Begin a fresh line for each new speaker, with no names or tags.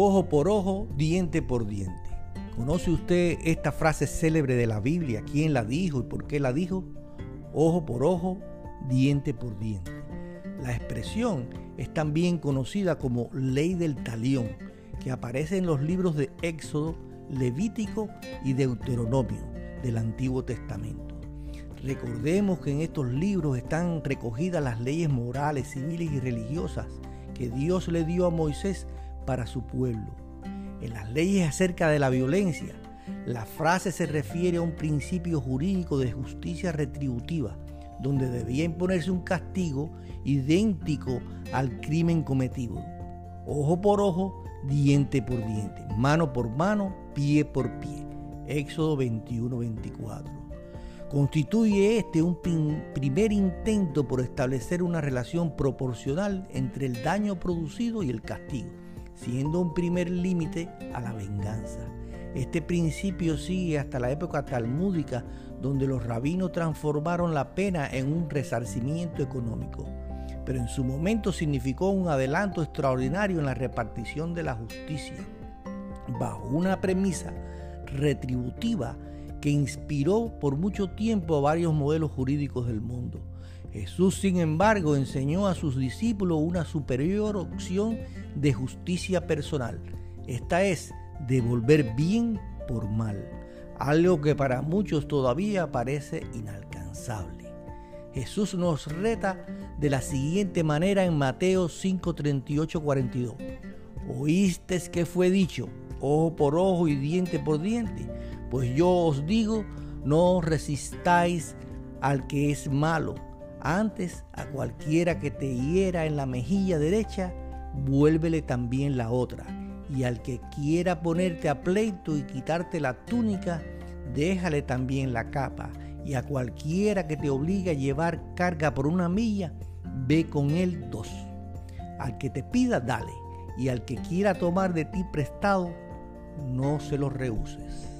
Ojo por ojo, diente por diente. ¿Conoce usted esta frase célebre de la Biblia? ¿Quién la dijo y por qué la dijo? Ojo por ojo, diente por diente. La expresión es también conocida como ley del talión, que aparece en los libros de Éxodo, Levítico y Deuteronomio del Antiguo Testamento. Recordemos que en estos libros están recogidas las leyes morales, civiles y religiosas que Dios le dio a Moisés para su pueblo. En las leyes acerca de la violencia, la frase se refiere a un principio jurídico de justicia retributiva, donde debía imponerse un castigo idéntico al crimen cometido. Ojo por ojo, diente por diente, mano por mano, pie por pie. Éxodo 21-24. Constituye este un primer intento por establecer una relación proporcional entre el daño producido y el castigo, siendo un primer límite a la venganza. Este principio sigue hasta la época talmúdica, donde los rabinos transformaron la pena en un resarcimiento económico pero en su momento significó un adelanto extraordinario en la repartición de la justicia, bajo una premisa retributiva que inspiró por mucho tiempo a varios modelos jurídicos del mundo. Jesús, sin embargo, enseñó a sus discípulos una superior opción de justicia personal. Esta es devolver bien por mal, algo que para muchos todavía parece inalcanzable. Jesús nos reta de la siguiente manera en Mateo 5, 38, 42. Oíste que fue dicho, ojo por ojo y diente por diente. Pues yo os digo, no resistáis al que es malo. Antes, a cualquiera que te hiera en la mejilla derecha, vuélvele también la otra. Y al que quiera ponerte a pleito y quitarte la túnica, déjale también la capa y a cualquiera que te obligue a llevar carga por una milla, ve con él dos. Al que te pida, dale, y al que quiera tomar de ti prestado, no se lo rehuses.